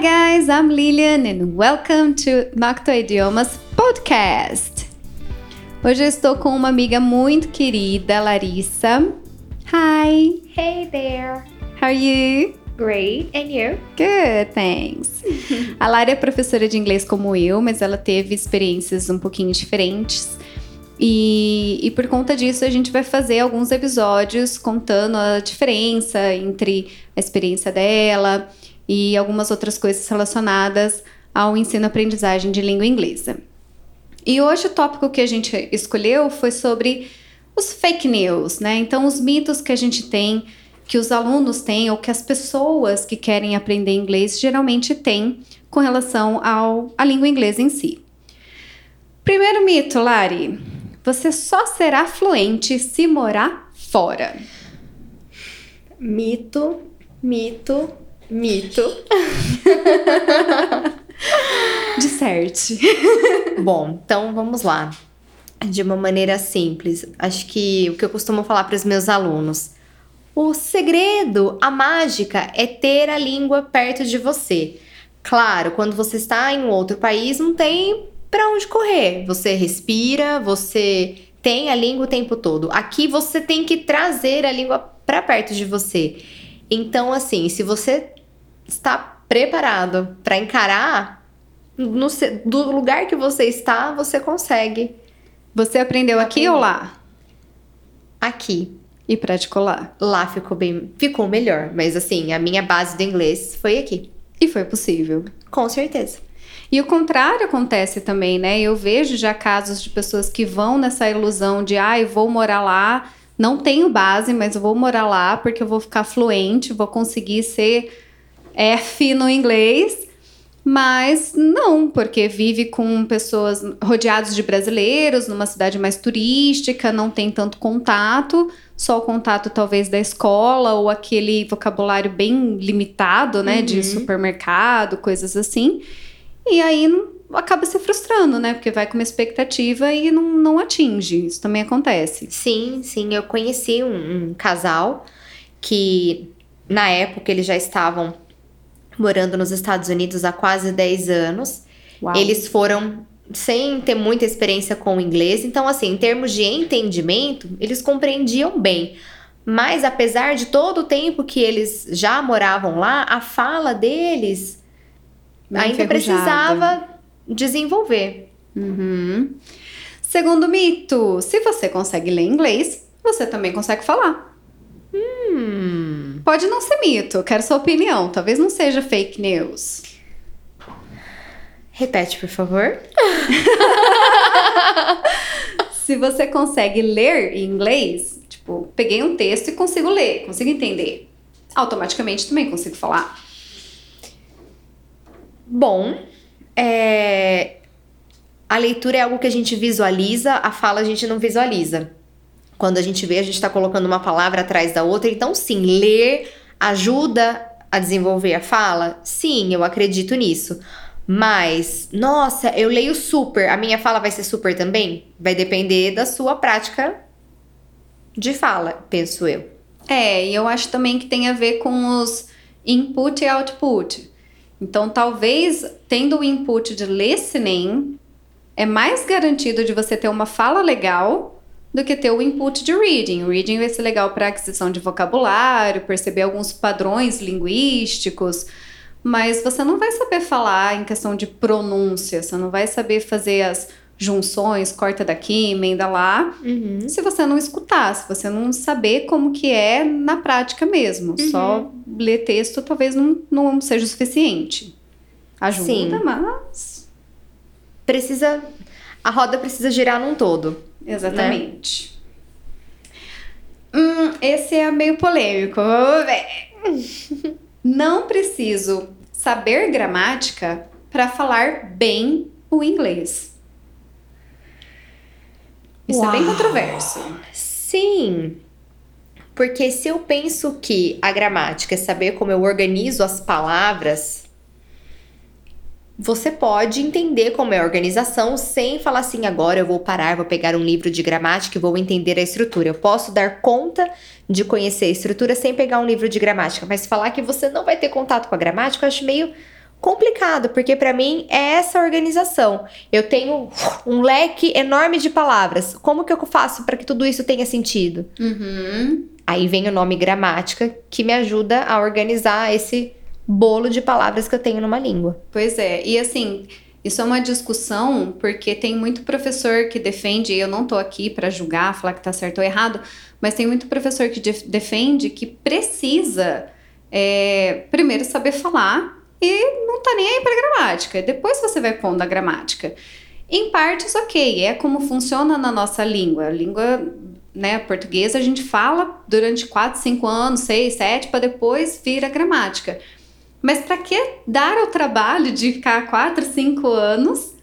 Hi guys, I'm Lilian and welcome to Nocto Idiomas Podcast. Hoje eu estou com uma amiga muito querida, Larissa. Hi. Hey there. How are you? Great. And you? Good, thanks. A Lara é professora de inglês como eu, mas ela teve experiências um pouquinho diferentes. E, e, por conta disso, a gente vai fazer alguns episódios contando a diferença entre a experiência dela e algumas outras coisas relacionadas ao ensino-aprendizagem de língua inglesa. E hoje o tópico que a gente escolheu foi sobre os fake news, né? Então, os mitos que a gente tem, que os alunos têm, ou que as pessoas que querem aprender inglês geralmente têm com relação ao, à língua inglesa em si. Primeiro mito, Lari você só será fluente se morar fora. Mito, mito, mito. Disserte. Bom, então vamos lá. De uma maneira simples, acho que o que eu costumo falar para os meus alunos. O segredo, a mágica é ter a língua perto de você. Claro, quando você está em um outro país, não tem para onde correr. Você respira, você tem a língua o tempo todo. Aqui você tem que trazer a língua para perto de você. Então, assim, se você está preparado para encarar no, do lugar que você está, você consegue. Você aprendeu aqui ou lá? Aqui. E praticou lá? Lá ficou bem, ficou melhor, mas assim, a minha base do inglês foi aqui. E foi possível. Com certeza. E o contrário acontece também, né? Eu vejo já casos de pessoas que vão nessa ilusão de, ah, eu vou morar lá, não tenho base, mas eu vou morar lá porque eu vou ficar fluente, vou conseguir ser F no inglês. Mas não, porque vive com pessoas rodeados de brasileiros, numa cidade mais turística, não tem tanto contato, só o contato talvez da escola ou aquele vocabulário bem limitado, né, uhum. de supermercado, coisas assim. E aí acaba se frustrando, né? Porque vai com uma expectativa e não, não atinge. Isso também acontece. Sim, sim. Eu conheci um, um casal que, na época, eles já estavam morando nos Estados Unidos há quase 10 anos. Uau. Eles foram sem ter muita experiência com o inglês. Então, assim, em termos de entendimento, eles compreendiam bem. Mas apesar de todo o tempo que eles já moravam lá, a fala deles ainda precisava desenvolver. Uhum. Segundo mito, se você consegue ler inglês, você também consegue falar. Hum. Pode não ser mito, quero sua opinião. Talvez não seja fake news. Repete, por favor. se você consegue ler em inglês, tipo, peguei um texto e consigo ler, consigo entender, automaticamente também consigo falar. Bom, é... a leitura é algo que a gente visualiza, a fala a gente não visualiza. Quando a gente vê, a gente está colocando uma palavra atrás da outra. Então, sim, ler ajuda a desenvolver a fala? Sim, eu acredito nisso. Mas, nossa, eu leio super, a minha fala vai ser super também? Vai depender da sua prática de fala, penso eu. É, e eu acho também que tem a ver com os input e output. Então, talvez tendo o input de listening, é mais garantido de você ter uma fala legal do que ter o input de reading. O reading vai ser legal para aquisição de vocabulário, perceber alguns padrões linguísticos, mas você não vai saber falar em questão de pronúncia, você não vai saber fazer as junções, corta daqui, emenda lá, uhum. se você não escutar, se você não saber como que é na prática mesmo. Uhum. Só ler texto talvez não, não seja o suficiente. Ajuda, Sim. mas... Precisa... A roda precisa girar num todo. Exatamente. Né? Hum, esse é meio polêmico. Não preciso saber gramática para falar bem o inglês. Isso Uau. é bem controverso. Sim. Porque se eu penso que a gramática é saber como eu organizo as palavras, você pode entender como é a organização sem falar assim, agora eu vou parar, vou pegar um livro de gramática e vou entender a estrutura. Eu posso dar conta de conhecer a estrutura sem pegar um livro de gramática, mas falar que você não vai ter contato com a gramática, eu acho meio complicado, porque para mim é essa organização. Eu tenho um leque enorme de palavras. Como que eu faço para que tudo isso tenha sentido? Uhum. Aí vem o nome gramática, que me ajuda a organizar esse bolo de palavras que eu tenho numa língua. Pois é, e assim, isso é uma discussão porque tem muito professor que defende, e eu não tô aqui para julgar, falar que tá certo ou errado, mas tem muito professor que defende que precisa é, primeiro saber falar e não tá nem aí para gramática. Depois você vai pondo a gramática. Em partes, ok, é como funciona na nossa língua. A língua né, portuguesa a gente fala durante 4, 5 anos, 6, 7, para depois vir a gramática. Mas para que dar o trabalho de ficar 4, 5 anos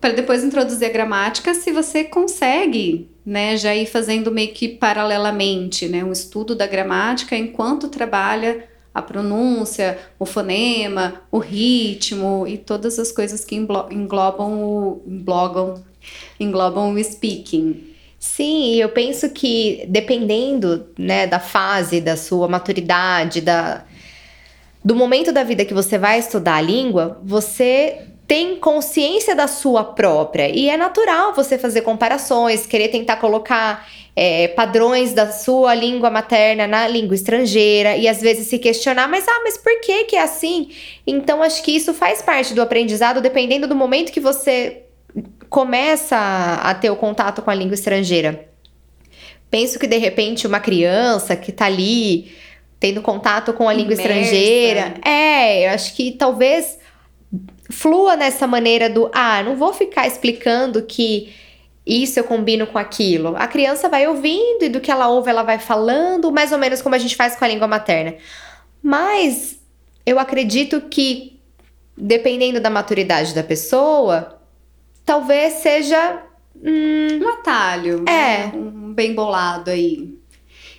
para depois introduzir a gramática se você consegue, né, já ir fazendo meio que paralelamente, né, um estudo da gramática enquanto trabalha a pronúncia, o fonema, o ritmo e todas as coisas que englobam o, englobam, englobam o speaking. Sim, eu penso que dependendo né, da fase, da sua maturidade, da, do momento da vida que você vai estudar a língua, você tem consciência da sua própria. E é natural você fazer comparações, querer tentar colocar é, padrões da sua língua materna na língua estrangeira e às vezes se questionar, mas ah, mas por que que é assim? Então acho que isso faz parte do aprendizado, dependendo do momento que você começa a ter o contato com a língua estrangeira. Penso que de repente uma criança que tá ali tendo contato com a língua Imersa. estrangeira, é, eu acho que talvez flua nessa maneira do ah, não vou ficar explicando que isso eu combino com aquilo. A criança vai ouvindo e do que ela ouve ela vai falando, mais ou menos como a gente faz com a língua materna. Mas eu acredito que, dependendo da maturidade da pessoa, talvez seja. Hum, um atalho. É. Né? Um bem bolado aí.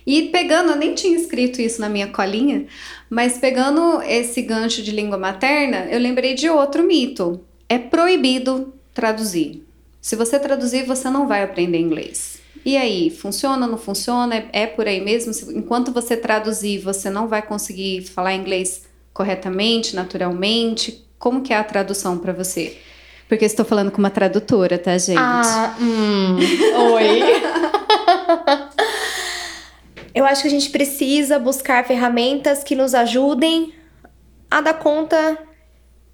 E pegando, eu nem tinha escrito isso na minha colinha, mas pegando esse gancho de língua materna, eu lembrei de outro mito. É proibido traduzir. Se você traduzir, você não vai aprender inglês. E aí, funciona, não funciona? É, é por aí mesmo? Enquanto você traduzir, você não vai conseguir falar inglês corretamente, naturalmente? Como que é a tradução para você? Porque estou falando com uma tradutora, tá, gente? Ah, hum, oi. Eu acho que a gente precisa buscar ferramentas que nos ajudem a dar conta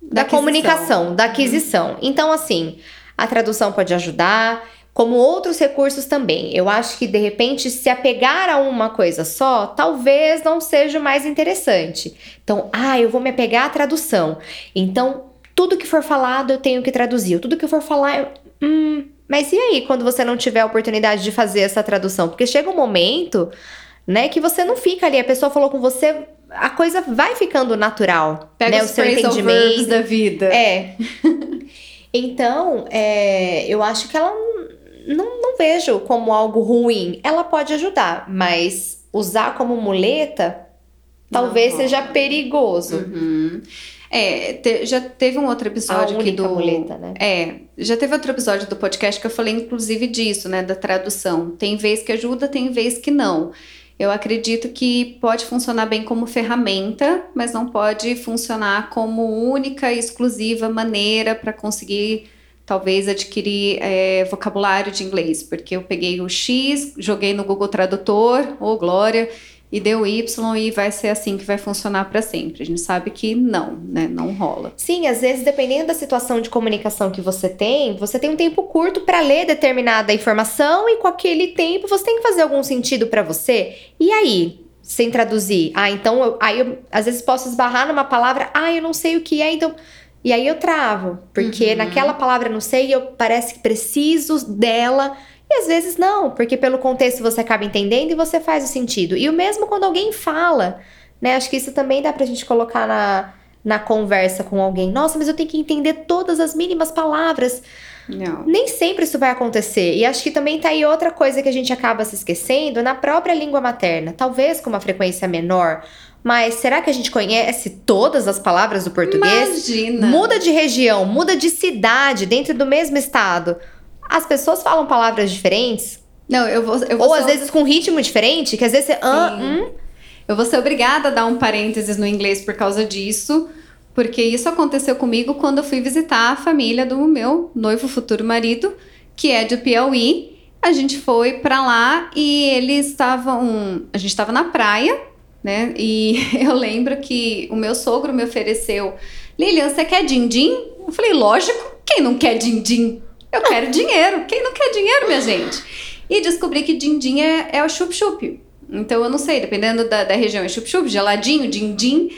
da, da comunicação, da aquisição. Então, assim, a tradução pode ajudar, como outros recursos também. Eu acho que de repente se apegar a uma coisa só, talvez não seja o mais interessante. Então, ah, eu vou me apegar à tradução. Então, tudo que for falado eu tenho que traduzir. Tudo que for falar, eu, hum, mas e aí quando você não tiver a oportunidade de fazer essa tradução? Porque chega um momento, né, que você não fica ali, a pessoa falou com você, a coisa vai ficando natural, Pega né, os o seu entendimento da vida. É. Então, é, eu acho que ela não, não vejo como algo ruim. Ela pode ajudar, mas usar como muleta talvez não, seja perigoso. Uhum. É, te, já teve um outro episódio aqui do. Muleta, né? É, já teve outro episódio do podcast que eu falei, inclusive, disso, né? Da tradução. Tem vez que ajuda, tem vez que não. Eu acredito que pode funcionar bem como ferramenta, mas não pode funcionar como única e exclusiva maneira para conseguir talvez adquirir é, vocabulário de inglês, porque eu peguei o X, joguei no Google Tradutor, ou oh, glória, e deu Y e vai ser assim que vai funcionar para sempre. A gente sabe que não, né? Não rola. Sim, às vezes dependendo da situação de comunicação que você tem, você tem um tempo curto para ler determinada informação e com aquele tempo você tem que fazer algum sentido para você. E aí, sem traduzir, ah, então eu, aí eu às vezes posso esbarrar numa palavra, ah, eu não sei o que é, então e aí eu travo, porque uhum. naquela palavra não sei, eu parece que preciso dela e às vezes não, porque pelo contexto você acaba entendendo e você faz o sentido. E o mesmo quando alguém fala, né? Acho que isso também dá pra gente colocar na, na conversa com alguém. Nossa, mas eu tenho que entender todas as mínimas palavras. Não. Nem sempre isso vai acontecer. E acho que também tá aí outra coisa que a gente acaba se esquecendo na própria língua materna. Talvez com uma frequência menor. Mas será que a gente conhece todas as palavras do português? Imagina! Muda de região, muda de cidade dentro do mesmo estado. As pessoas falam palavras diferentes. Não, eu vou. Eu vou Ou às vezes com ritmo diferente, que às vezes você. Ah, hum. Eu vou ser obrigada a dar um parênteses no inglês por causa disso. Porque isso aconteceu comigo quando eu fui visitar a família do meu noivo futuro marido, que é de Piauí. A gente foi para lá e eles estavam. A gente estava na praia, né? E eu lembro que o meu sogro me ofereceu: Lilian, você quer din-din? Eu falei: lógico, quem não quer din-din? Eu quero dinheiro. Quem não quer dinheiro, minha gente? E descobri que din-din é, é o chup-chup. Então eu não sei, dependendo da, da região, é chup-chup, geladinho, din-din.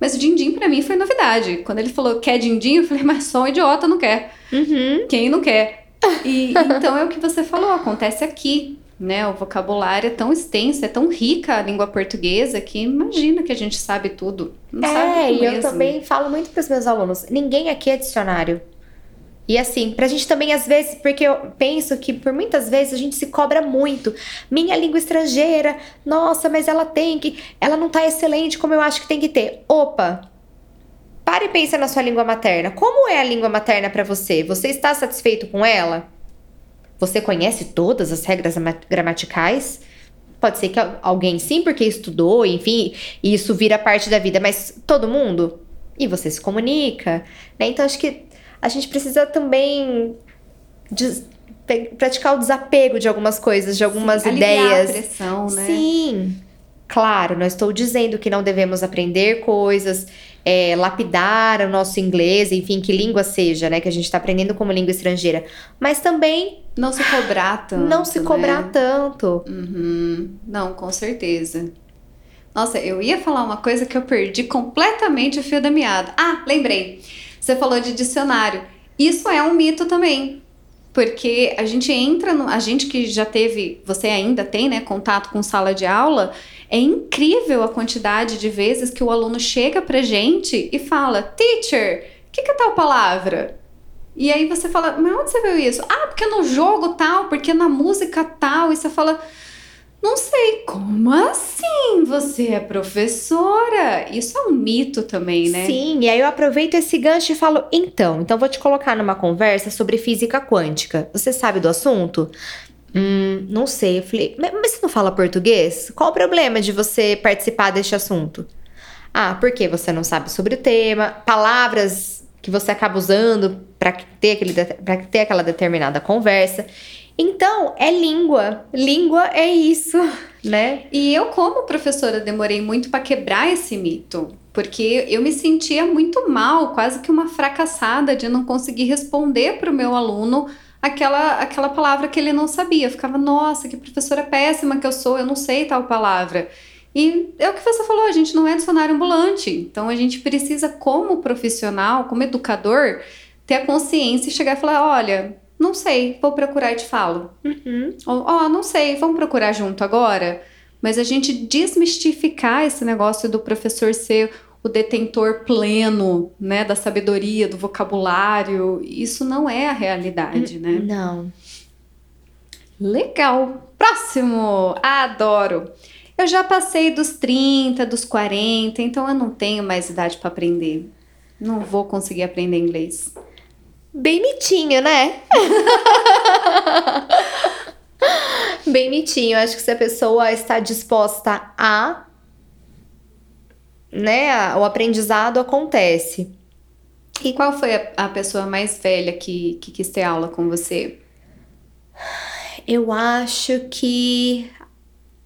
Mas o din-din pra mim foi novidade. Quando ele falou quer din-din, eu falei, mas só um idiota não quer. Uhum. Quem não quer? E então é o que você falou, acontece aqui. Né, o vocabulário é tão extenso, é tão rica a língua portuguesa que imagina que a gente sabe tudo. Não é, sabe e eu também falo muito para os meus alunos: ninguém aqui é dicionário. E assim, pra gente também, às vezes, porque eu penso que por muitas vezes a gente se cobra muito. Minha língua estrangeira, nossa, mas ela tem que. Ela não tá excelente como eu acho que tem que ter. Opa! Pare e pense na sua língua materna. Como é a língua materna para você? Você está satisfeito com ela? Você conhece todas as regras gramaticais? Pode ser que alguém sim, porque estudou, enfim, e isso vira parte da vida, mas todo mundo? E você se comunica, né? Então acho que a gente precisa também de, praticar o desapego de algumas coisas, de algumas Sim, ideias. A pressão, né? Sim. Claro, não estou dizendo que não devemos aprender coisas, é, lapidar o nosso inglês, enfim, que língua seja, né? Que a gente está aprendendo como língua estrangeira. Mas também. Não se cobrar tanto. Não se cobrar né? tanto. Uhum. Não, com certeza. Nossa, eu ia falar uma coisa que eu perdi completamente o fio da meada. Ah, lembrei. Você falou de dicionário. Isso é um mito também. Porque a gente entra no. A gente que já teve, você ainda tem, né, contato com sala de aula, é incrível a quantidade de vezes que o aluno chega pra gente e fala: Teacher, o que, que é tal palavra? E aí você fala, mas onde você viu isso? Ah, porque no jogo tal, porque na música tal. E você fala, não sei, como assim você é professora? Isso é um mito também, né? Sim, e aí eu aproveito esse gancho e falo, então, então vou te colocar numa conversa sobre física quântica. Você sabe do assunto? Hum, não sei. Eu falei, mas você não fala português? Qual o problema de você participar deste assunto? Ah, porque você não sabe sobre o tema, palavras que você acaba usando para ter, ter aquela determinada conversa. Então, é língua. Língua é isso, né? E eu, como professora, demorei muito para quebrar esse mito. Porque eu me sentia muito mal, quase que uma fracassada de não conseguir responder para o meu aluno aquela, aquela palavra que ele não sabia. Eu ficava, nossa, que professora péssima que eu sou, eu não sei tal palavra. E é o que você falou, a gente não é dicionário ambulante. Então a gente precisa, como profissional, como educador, ter a consciência e chegar e falar: olha, não sei, vou procurar e te falo. Uhum. Ó, oh, não sei, vamos procurar junto agora? Mas a gente desmistificar esse negócio do professor ser o detentor pleno, né, da sabedoria, do vocabulário, isso não é a realidade, né? Não. Legal. Próximo. Adoro. Eu já passei dos 30, dos 40, então eu não tenho mais idade para aprender. Não vou conseguir aprender inglês. Bem mitinho, né? Bem mitinho. Acho que se a pessoa está disposta a. Né, o aprendizado acontece. E qual foi a, a pessoa mais velha que, que quis ter aula com você? Eu acho que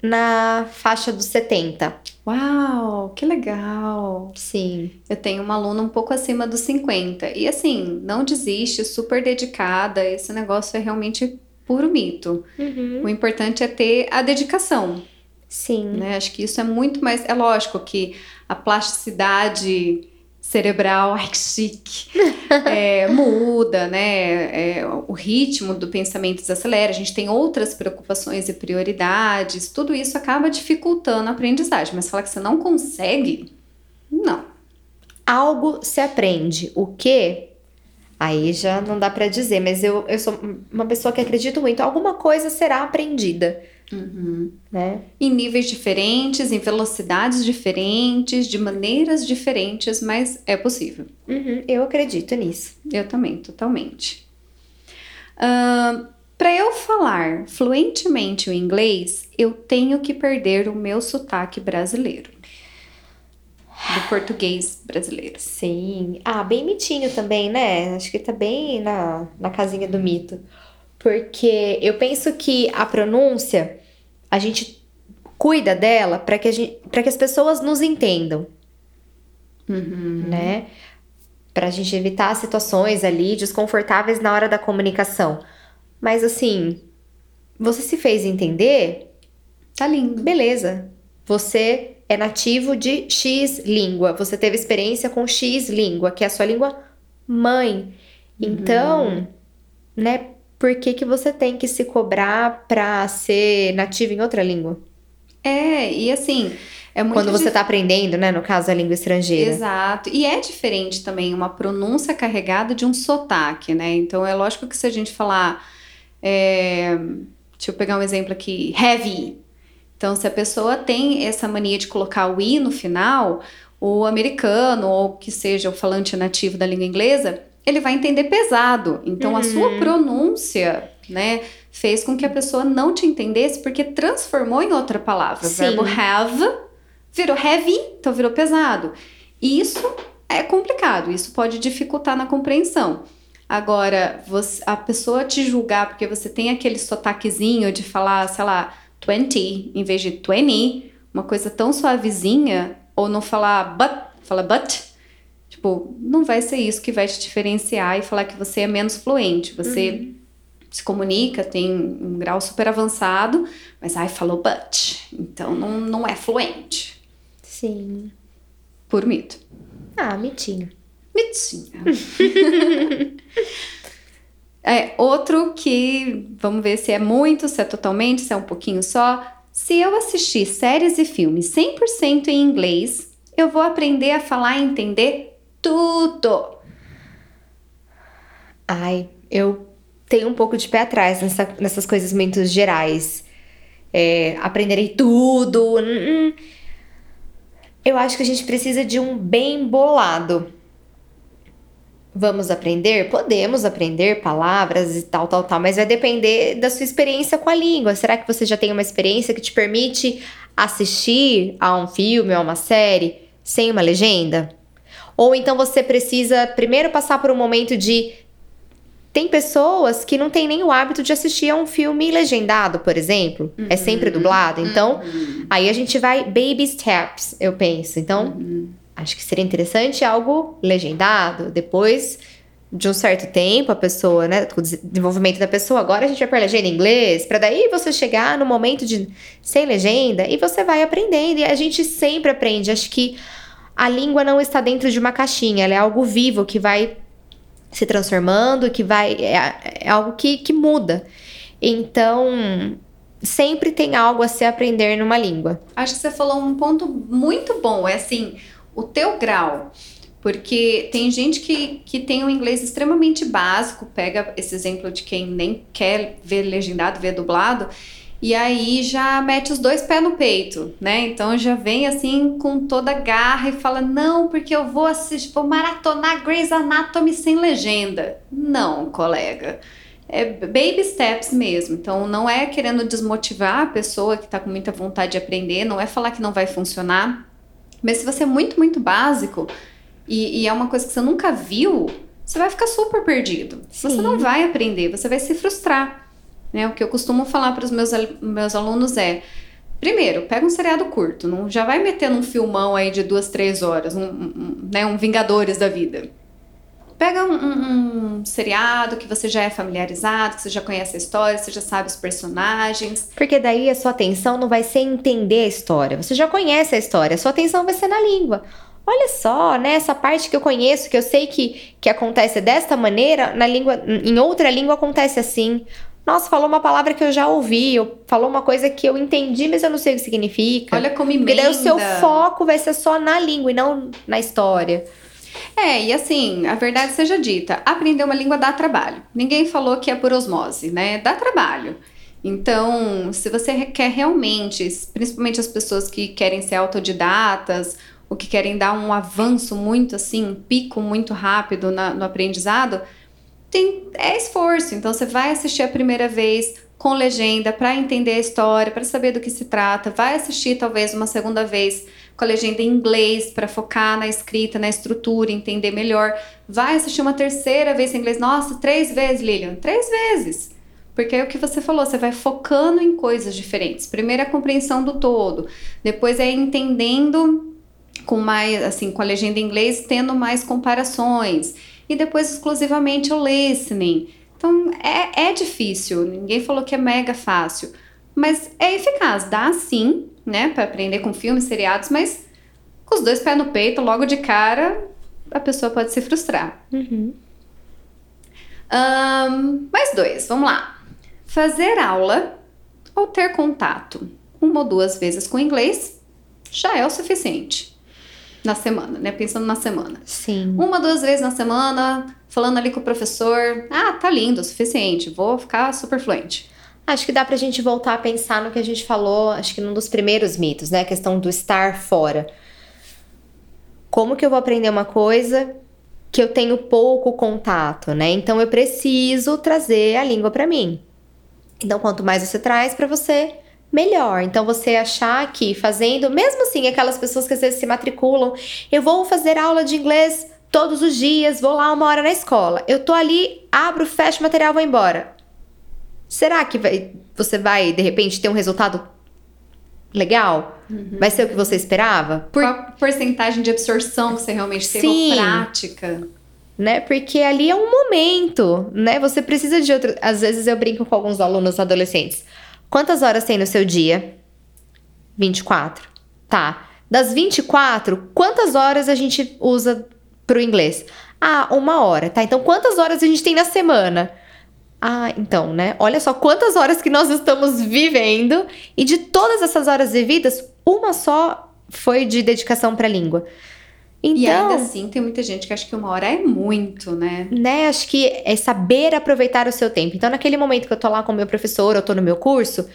na faixa dos 70. Uau, que legal! Sim. Eu tenho uma aluna um pouco acima dos 50. E assim, não desiste, super dedicada. Esse negócio é realmente puro mito. Uhum. O importante é ter a dedicação. Sim. Né? Acho que isso é muito mais. É lógico que a plasticidade cerebral, ai que chique, é, muda, né? É, o ritmo do pensamento desacelera, a gente tem outras preocupações e prioridades, tudo isso acaba dificultando a aprendizagem. Mas falar que você não consegue, não. Algo se aprende. O que? Aí já não dá para dizer, mas eu, eu sou uma pessoa que acredito muito. Alguma coisa será aprendida. Uhum. Né? Em níveis diferentes, em velocidades diferentes, de maneiras diferentes, mas é possível. Uhum, eu acredito nisso. Eu também, totalmente. Uh, Para eu falar fluentemente o inglês, eu tenho que perder o meu sotaque brasileiro. Do português brasileiro. Sim. Ah, bem mitinho também, né? Acho que tá bem na, na casinha do mito. Porque eu penso que a pronúncia, a gente cuida dela para que, a gente, que as pessoas nos entendam. Uhum. Né? Pra gente evitar situações ali desconfortáveis na hora da comunicação. Mas assim, você se fez entender? Tá lindo. Beleza. Você é nativo de X língua. Você teve experiência com X língua, que é a sua língua mãe. Então, uhum. né, por que, que você tem que se cobrar pra ser nativo em outra língua? É, e assim, é muito Quando você está dif... aprendendo, né? No caso, a língua estrangeira. Exato. E é diferente também uma pronúncia carregada de um sotaque, né? Então, é lógico que se a gente falar. É... Deixa eu pegar um exemplo aqui. Heavy. Então, se a pessoa tem essa mania de colocar o i no final, o americano ou que seja o falante nativo da língua inglesa, ele vai entender pesado. Então, uhum. a sua uhum. pronúncia, né? fez com que a pessoa não te entendesse porque transformou em outra palavra. Sim. O verbo have virou heavy, então virou pesado. E isso é complicado, isso pode dificultar na compreensão. Agora, você, a pessoa te julgar porque você tem aquele sotaquezinho de falar, sei lá, 20 em vez de 20, uma coisa tão suavezinha, ou não falar but, fala but, tipo, não vai ser isso que vai te diferenciar e falar que você é menos fluente. Você uhum se comunica, tem um grau super avançado, mas ai, falou but, então não, não é fluente. Sim. Por mito. Ah, mitinho. Mitinho. é, outro que, vamos ver se é muito, se é totalmente, se é um pouquinho só. Se eu assistir séries e filmes 100% em inglês, eu vou aprender a falar e entender tudo. Ai, eu tenho um pouco de pé atrás nessa, nessas coisas muito gerais. É, aprenderei tudo. Hum, hum. Eu acho que a gente precisa de um bem bolado. Vamos aprender? Podemos aprender palavras e tal, tal, tal, mas vai depender da sua experiência com a língua. Será que você já tem uma experiência que te permite assistir a um filme ou a uma série sem uma legenda? Ou então você precisa primeiro passar por um momento de tem pessoas que não têm nem o hábito de assistir a um filme legendado, por exemplo. Uhum. É sempre dublado. Então, uhum. aí a gente vai baby steps, eu penso. Então, uhum. Acho que seria interessante algo legendado. Depois de um certo tempo, a pessoa, né, o desenvolvimento da pessoa, agora a gente vai para legenda em inglês, para daí você chegar no momento de sem legenda e você vai aprendendo. E a gente sempre aprende. Acho que a língua não está dentro de uma caixinha, ela é algo vivo que vai se transformando, que vai. É, é algo que, que muda. Então, sempre tem algo a se aprender numa língua. Acho que você falou um ponto muito bom, é assim, o teu grau. Porque tem gente que, que tem um inglês extremamente básico, pega esse exemplo de quem nem quer ver legendado, ver dublado, e aí já mete os dois pés no peito, né? Então já vem assim com toda a garra e fala: "Não, porque eu vou assistir, vou maratonar Grey's Anatomy sem legenda". Não, colega. É baby steps mesmo. Então não é querendo desmotivar a pessoa que está com muita vontade de aprender, não é falar que não vai funcionar. Mas se você é muito, muito básico e, e é uma coisa que você nunca viu, você vai ficar super perdido. Sim. Você não vai aprender, você vai se frustrar. Né? O que eu costumo falar para os meus, meus alunos é: primeiro, pega um seriado curto, não já vai meter num filmão aí de duas, três horas, um, um né, um Vingadores da vida. Pega um, um, um, seriado que você já é familiarizado, que você já conhece a história, você já sabe os personagens. Porque daí a sua atenção não vai ser entender a história. Você já conhece a história, a sua atenção vai ser na língua. Olha só, né? Essa parte que eu conheço, que eu sei que, que acontece desta maneira, na língua, em outra língua acontece assim. Nossa, falou uma palavra que eu já ouvi, ou falou uma coisa que eu entendi, mas eu não sei o que significa. Olha como emenda. Porque daí o seu foco vai ser só na língua e não na história. É, e assim, a verdade seja dita, aprender uma língua dá trabalho. Ninguém falou que é por osmose, né? Dá trabalho. Então, se você quer realmente, principalmente as pessoas que querem ser autodidatas, ou que querem dar um avanço muito assim, um pico muito rápido na, no aprendizado, tem, é esforço. Então você vai assistir a primeira vez com legenda para entender a história, para saber do que se trata. Vai assistir talvez uma segunda vez com a legenda em inglês para focar na escrita, na estrutura, entender melhor. Vai assistir uma terceira vez em inglês. Nossa, três vezes, Lilian. Três vezes. Porque é o que você falou, você vai focando em coisas diferentes. Primeiro a compreensão do todo, depois é entendendo com mais, assim, com a legenda em inglês, tendo mais comparações. E depois exclusivamente o listening. Então é, é difícil, ninguém falou que é mega fácil, mas é eficaz, dá sim, né, para aprender com filmes, seriados, mas com os dois pés no peito, logo de cara, a pessoa pode se frustrar. Uhum. Um, mais dois, vamos lá. Fazer aula ou ter contato uma ou duas vezes com inglês já é o suficiente na semana, né? Pensando na semana. Sim. Uma, duas vezes na semana, falando ali com o professor. Ah, tá lindo, o suficiente, vou ficar super fluente. Acho que dá pra gente voltar a pensar no que a gente falou, acho que num dos primeiros mitos, né? A questão do estar fora. Como que eu vou aprender uma coisa que eu tenho pouco contato, né? Então eu preciso trazer a língua para mim. Então quanto mais você traz para você, melhor. Então você achar que fazendo, mesmo assim, aquelas pessoas que às vezes se matriculam, eu vou fazer aula de inglês todos os dias, vou lá uma hora na escola. Eu tô ali, abro, fecho o material, vou embora. Será que vai, você vai, de repente, ter um resultado legal? Uhum. Vai ser o que você esperava? Por... Qual porcentagem de absorção você realmente teve Sim. prática? Né? Porque ali é um momento, né? Você precisa de outro. Às vezes eu brinco com alguns alunos adolescentes. Quantas horas tem no seu dia? 24. Tá. Das 24, quantas horas a gente usa pro inglês? Ah, uma hora, tá? Então quantas horas a gente tem na semana? Ah, então, né? Olha só quantas horas que nós estamos vivendo e de todas essas horas vividas, uma só foi de dedicação para a língua. Então, e ainda assim, tem muita gente que acha que uma hora é muito, né? Né? Acho que é saber aproveitar o seu tempo. Então, naquele momento que eu tô lá com o meu professor, eu tô no meu curso,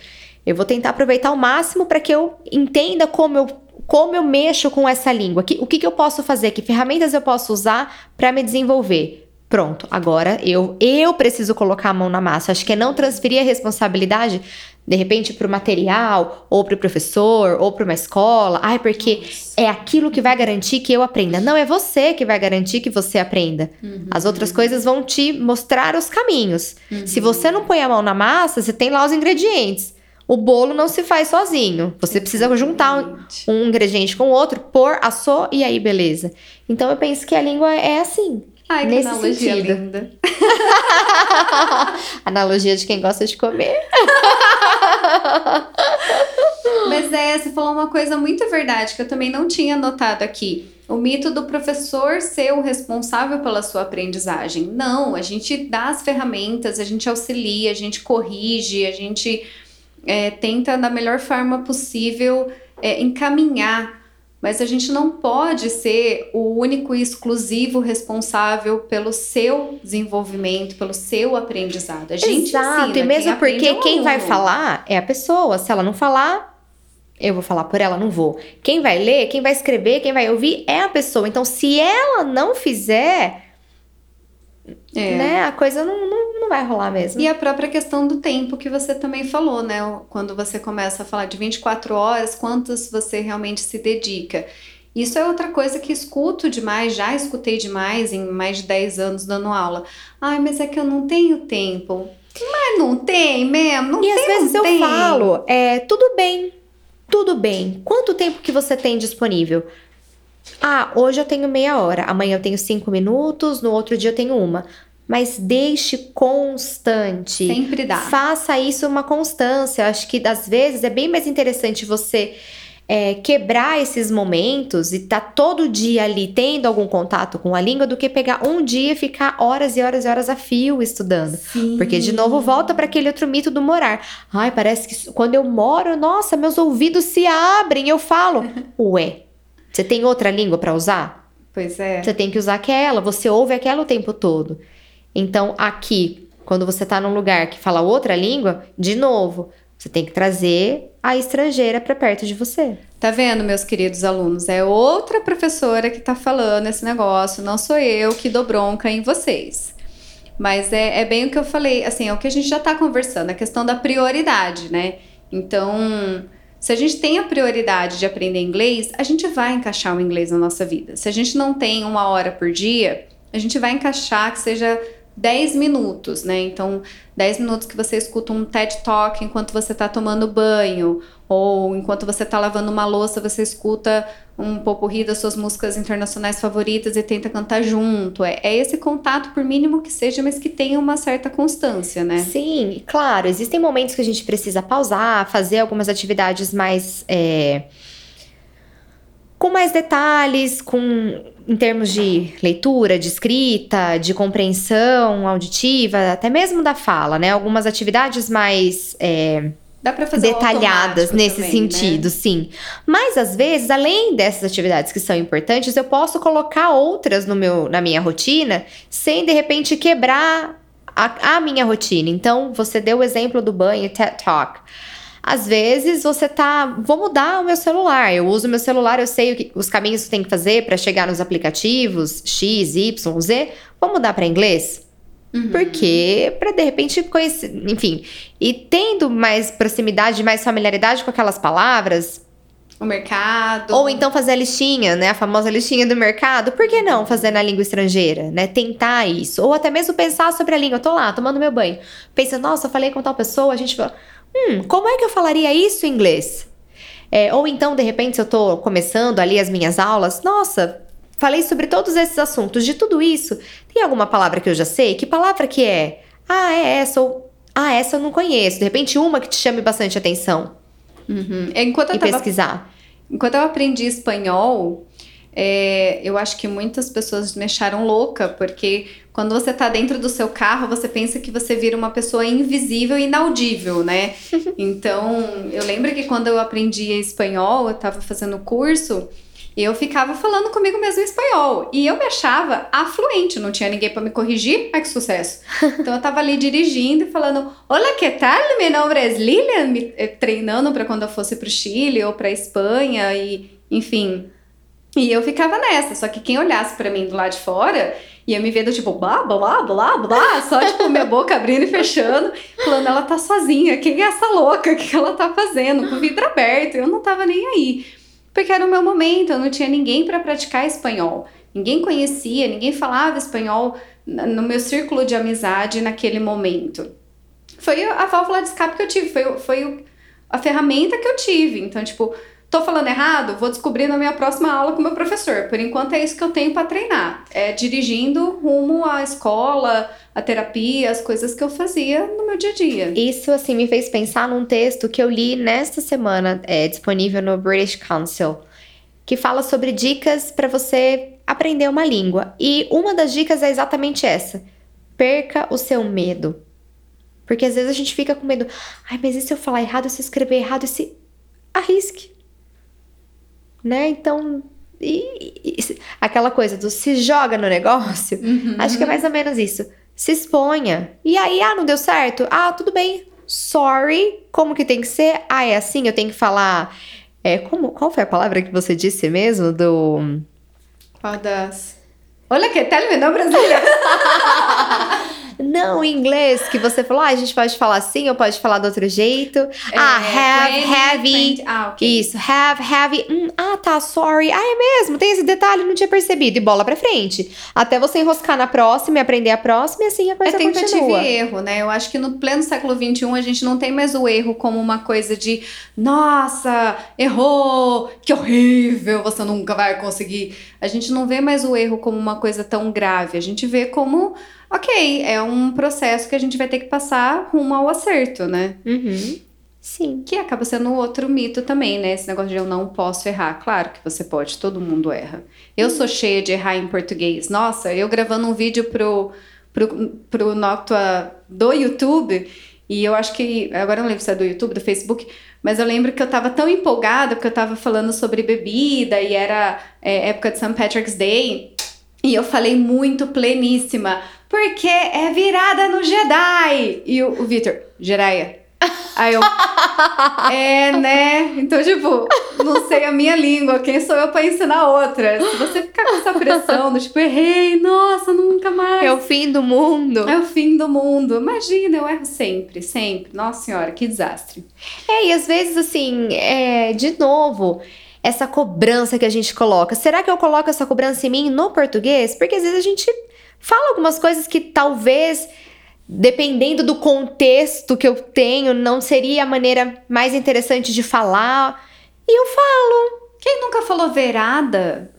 eu vou tentar aproveitar o máximo para que eu entenda como eu, como eu mexo com essa língua. Que, o que, que eu posso fazer? Que ferramentas eu posso usar para me desenvolver? Pronto, agora eu eu preciso colocar a mão na massa. Acho que é não transferir a responsabilidade de repente para o material, ou para o professor, ou para uma escola. Ai, porque é aquilo que vai garantir que eu aprenda. Não, é você que vai garantir que você aprenda. Uhum. As outras coisas vão te mostrar os caminhos. Uhum. Se você não põe a mão na massa, você tem lá os ingredientes. O bolo não se faz sozinho. Você precisa juntar um, um ingrediente com o outro, pôr, assou e aí beleza. Então eu penso que a língua é assim. Ai, que Nesse analogia sentido. linda. analogia de quem gosta de comer. Mas é, você falou uma coisa muito verdade que eu também não tinha notado aqui. O mito do professor ser o responsável pela sua aprendizagem. Não, a gente dá as ferramentas, a gente auxilia, a gente corrige, a gente é, tenta da melhor forma possível é, encaminhar mas a gente não pode ser o único e exclusivo responsável pelo seu desenvolvimento, pelo seu aprendizado. A gente Exato, ensina, e mesmo porque é quem vai falar é a pessoa. Se ela não falar, eu vou falar por ela, não vou. Quem vai ler, quem vai escrever, quem vai ouvir é a pessoa. Então, se ela não fizer, é. né, a coisa não, não não vai rolar mesmo. E a própria questão do tempo que você também falou, né? Quando você começa a falar de 24 horas, quantas você realmente se dedica. Isso é outra coisa que escuto demais, já escutei demais em mais de 10 anos dando aula. Ai, mas é que eu não tenho tempo. Mas não tem mesmo, não e tem. E às vezes eu tem. falo, é, tudo bem, tudo bem. Quanto tempo que você tem disponível? Ah, hoje eu tenho meia hora, amanhã eu tenho cinco minutos, no outro dia eu tenho uma mas deixe constante. Sempre dá. Faça isso uma constância. Acho que às vezes é bem mais interessante você é, quebrar esses momentos e tá todo dia ali tendo algum contato com a língua do que pegar um dia e ficar horas e horas e horas a fio estudando. Sim. Porque de novo volta para aquele outro mito do morar. Ai, parece que quando eu moro, nossa, meus ouvidos se abrem. Eu falo, ué, você tem outra língua para usar? Pois é. Você tem que usar aquela, você ouve aquela o tempo todo. Então, aqui, quando você está num lugar que fala outra língua, de novo, você tem que trazer a estrangeira para perto de você. Tá vendo, meus queridos alunos? É outra professora que tá falando esse negócio, não sou eu que dou bronca em vocês. Mas é, é bem o que eu falei, assim, é o que a gente já tá conversando, a questão da prioridade, né? Então, Se a gente tem a prioridade de aprender inglês, a gente vai encaixar o inglês na nossa vida. Se a gente não tem uma hora por dia, a gente vai encaixar que seja 10 minutos, né? Então, 10 minutos que você escuta um TED Talk enquanto você está tomando banho, ou enquanto você está lavando uma louça, você escuta um popurrí das suas músicas internacionais favoritas e tenta cantar junto. É, é, esse contato, por mínimo que seja, mas que tenha uma certa constância, né? Sim, claro. Existem momentos que a gente precisa pausar, fazer algumas atividades mais. É, com mais detalhes, com em termos de leitura, de escrita, de compreensão auditiva, até mesmo da fala, né? Algumas atividades mais. É, Dá pra fazer detalhadas nesse também, sentido, né? sim. Mas às vezes, além dessas atividades que são importantes, eu posso colocar outras no meu, na minha rotina, sem de repente quebrar a, a minha rotina. Então, você deu o exemplo do banho TED Talk. Às vezes você tá, vou mudar o meu celular. Eu uso meu celular, eu sei que, os caminhos que tem que fazer para chegar nos aplicativos X, Y, Z. Vou mudar para inglês? Uhum. Porque, para de repente conhecer, enfim, e tendo mais proximidade, mais familiaridade com aquelas palavras. O mercado. Ou então fazer a listinha, né? A famosa listinha do mercado. Por que não fazer na língua estrangeira, né? Tentar isso. Ou até mesmo pensar sobre a língua. Eu tô lá, tomando meu banho. Pensa, nossa, falei com tal pessoa, a gente fala, hum, como é que eu falaria isso em inglês? É, ou então, de repente, se eu tô começando ali as minhas aulas, nossa, Falei sobre todos esses assuntos. De tudo isso, tem alguma palavra que eu já sei? Que palavra que é? Ah, é essa. Ou, ah, essa eu não conheço. De repente, uma que te chame bastante atenção. Uhum. Enquanto eu e tava, pesquisar. Enquanto eu aprendi espanhol, é, eu acho que muitas pessoas me acharam louca, porque quando você tá dentro do seu carro, você pensa que você vira uma pessoa invisível e inaudível, né? então, eu lembro que quando eu aprendi espanhol, eu tava fazendo curso eu ficava falando comigo mesmo em espanhol. E eu me achava afluente, não tinha ninguém para me corrigir. Ai, que sucesso. Então eu tava ali dirigindo e falando: Olá, que tal? Meu nome é Lilian. Me, eh, treinando para quando eu fosse pro Chile ou pra Espanha, e enfim. E eu ficava nessa. Só que quem olhasse para mim do lado de fora ia me vendo tipo, blá, blá, blá, blá, só tipo minha boca abrindo e fechando, falando, ela tá sozinha, quem é essa louca? O que ela tá fazendo? Com o vidro aberto, eu não tava nem aí porque era o meu momento, eu não tinha ninguém para praticar espanhol. Ninguém conhecia, ninguém falava espanhol no meu círculo de amizade naquele momento. Foi a válvula de escape que eu tive, foi, foi a ferramenta que eu tive. Então, tipo, Tô falando errado? Vou descobrir na minha próxima aula com o meu professor. Por enquanto é isso que eu tenho para treinar. É dirigindo rumo à escola, à terapia, as coisas que eu fazia no meu dia a dia. Isso, assim, me fez pensar num texto que eu li nesta semana, é disponível no British Council, que fala sobre dicas para você aprender uma língua. E uma das dicas é exatamente essa: perca o seu medo. Porque às vezes a gente fica com medo. Ai, mas e se eu falar errado, se eu escrever errado, se. Arrisque né? Então, e, e, aquela coisa do se joga no negócio, uhum. acho que é mais ou menos isso. Se exponha. E aí, ah, não deu certo? Ah, tudo bem. Sorry. Como que tem que ser? Ah, é assim, eu tenho que falar. É, como, qual foi a palavra que você disse mesmo? Do. Qual das. Olha que tal, não brasileira. Não, em inglês, que você falou, ah, a gente pode falar assim ou pode falar do outro jeito. É, ah, have, 20, heavy. 20. Ah, okay. Isso, have, heavy. Hum, ah, tá, sorry. Ah, é mesmo, tem esse detalhe, não tinha percebido. E bola pra frente. Até você enroscar na próxima e aprender a próxima e assim a coisa é tentativa continua. e erro, né? Eu acho que no pleno século XXI a gente não tem mais o erro como uma coisa de nossa, errou, que horrível, você nunca vai conseguir. A gente não vê mais o erro como uma coisa tão grave. A gente vê como ok, é um processo que a gente vai ter que passar rumo ao acerto, né? Uhum. Sim. Que acaba sendo outro mito também, né? Esse negócio de eu não posso errar. Claro que você pode, todo mundo erra. Eu uhum. sou cheia de errar em português. Nossa, eu gravando um vídeo pro, pro, pro Noctua do YouTube, e eu acho que. Agora eu não lembro se é do YouTube, do Facebook, mas eu lembro que eu tava tão empolgada porque eu tava falando sobre bebida e era é, época de St. Patrick's Day. E eu falei muito pleníssima porque é virada no Jedi. E o, o Victor, Jiraiya. Aí eu. é, né? Então, tipo, não sei a minha língua, quem sou eu pra ensinar outra? Se você ficar com essa pressão do tipo, errei, nossa, nunca mais. É o fim do mundo. É o fim do mundo. Imagina, eu erro sempre, sempre. Nossa senhora, que desastre. É, e às vezes, assim, é, de novo, essa cobrança que a gente coloca. Será que eu coloco essa cobrança em mim no português? Porque às vezes a gente fala algumas coisas que talvez dependendo do contexto que eu tenho, não seria a maneira mais interessante de falar. E eu falo. Quem nunca falou verada?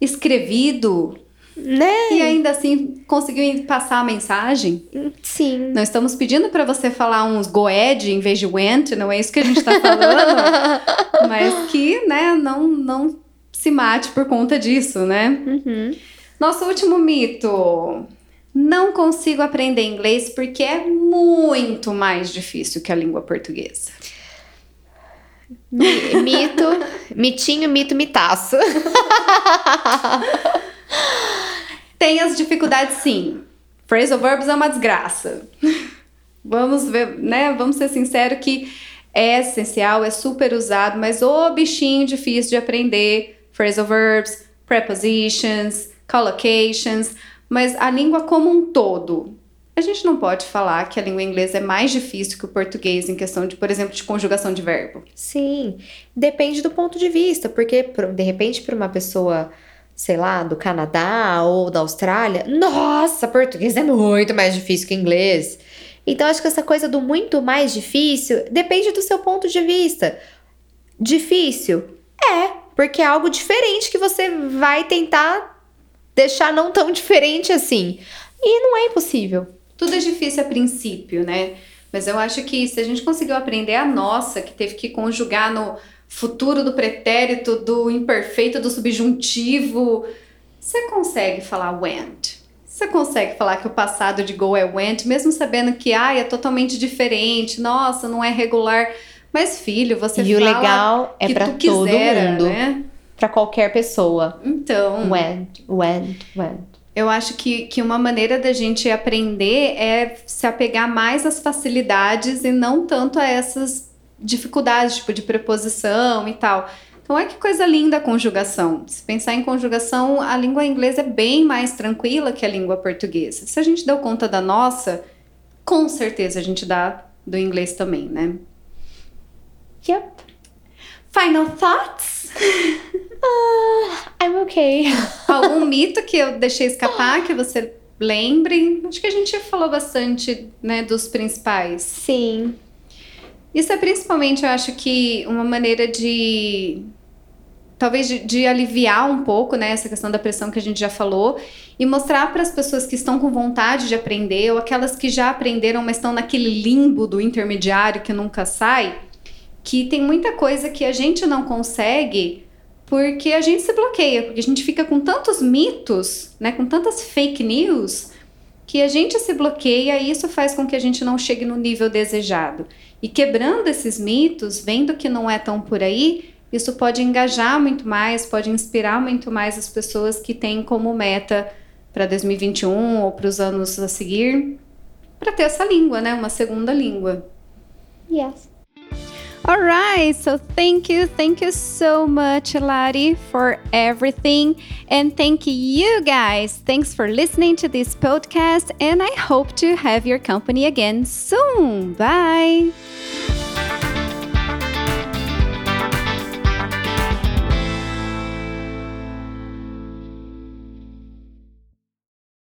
Escrevido? Né? E ainda assim conseguiu passar a mensagem? Sim. Nós estamos pedindo para você falar uns goed em vez de went, não é isso que a gente está falando. mas que, né, não, não se mate por conta disso, né? Uhum. Nosso último mito. Não consigo aprender inglês porque é muito mais difícil que a língua portuguesa. Mito, mitinho, mito, mitaço. Tem as dificuldades sim. Phrasal verbs é uma desgraça. Vamos ver, né? Vamos ser sinceros que é essencial, é super usado, mas o bichinho difícil de aprender. Phrasal verbs, prepositions, collocations mas a língua como um todo. A gente não pode falar que a língua inglesa é mais difícil que o português em questão de, por exemplo, de conjugação de verbo. Sim, depende do ponto de vista, porque de repente para uma pessoa, sei lá, do Canadá ou da Austrália, nossa, português é muito mais difícil que inglês. Então acho que essa coisa do muito mais difícil depende do seu ponto de vista. Difícil? É, porque é algo diferente que você vai tentar deixar não tão diferente assim. E não é impossível. Tudo é difícil a princípio, né? Mas eu acho que se a gente conseguiu aprender a nossa, que teve que conjugar no futuro do pretérito, do imperfeito, do subjuntivo, você consegue falar went. Você consegue falar que o passado de go é went, mesmo sabendo que ah, é totalmente diferente, nossa, não é regular. Mas, filho, você e fala. E o legal é para todo mundo. Né? Para qualquer pessoa. Então. When, when, when. Eu acho que, que uma maneira da gente aprender é se apegar mais às facilidades e não tanto a essas dificuldades, tipo de preposição e tal. Então, é que coisa linda a conjugação. Se pensar em conjugação, a língua inglesa é bem mais tranquila que a língua portuguesa. Se a gente deu conta da nossa, com certeza a gente dá do inglês também, né? Yep. Final thoughts? Uh, I'm okay. Algum mito que eu deixei escapar, que você lembre? Acho que a gente falou bastante, né, dos principais. Sim. Isso é principalmente, eu acho que, uma maneira de. Talvez de, de aliviar um pouco, né, essa questão da pressão que a gente já falou, e mostrar para as pessoas que estão com vontade de aprender, ou aquelas que já aprenderam, mas estão naquele limbo do intermediário que nunca sai, que tem muita coisa que a gente não consegue porque a gente se bloqueia, porque a gente fica com tantos mitos, né, com tantas fake news, que a gente se bloqueia e isso faz com que a gente não chegue no nível desejado. E quebrando esses mitos, vendo que não é tão por aí, isso pode engajar muito mais, pode inspirar muito mais as pessoas que têm como meta para 2021 ou para os anos a seguir, para ter essa língua, né, uma segunda língua. Yes. All right, so thank you, thank you so much, Lari, for everything. And thank you guys. Thanks for listening to this podcast, and I hope to have your company again soon. Bye.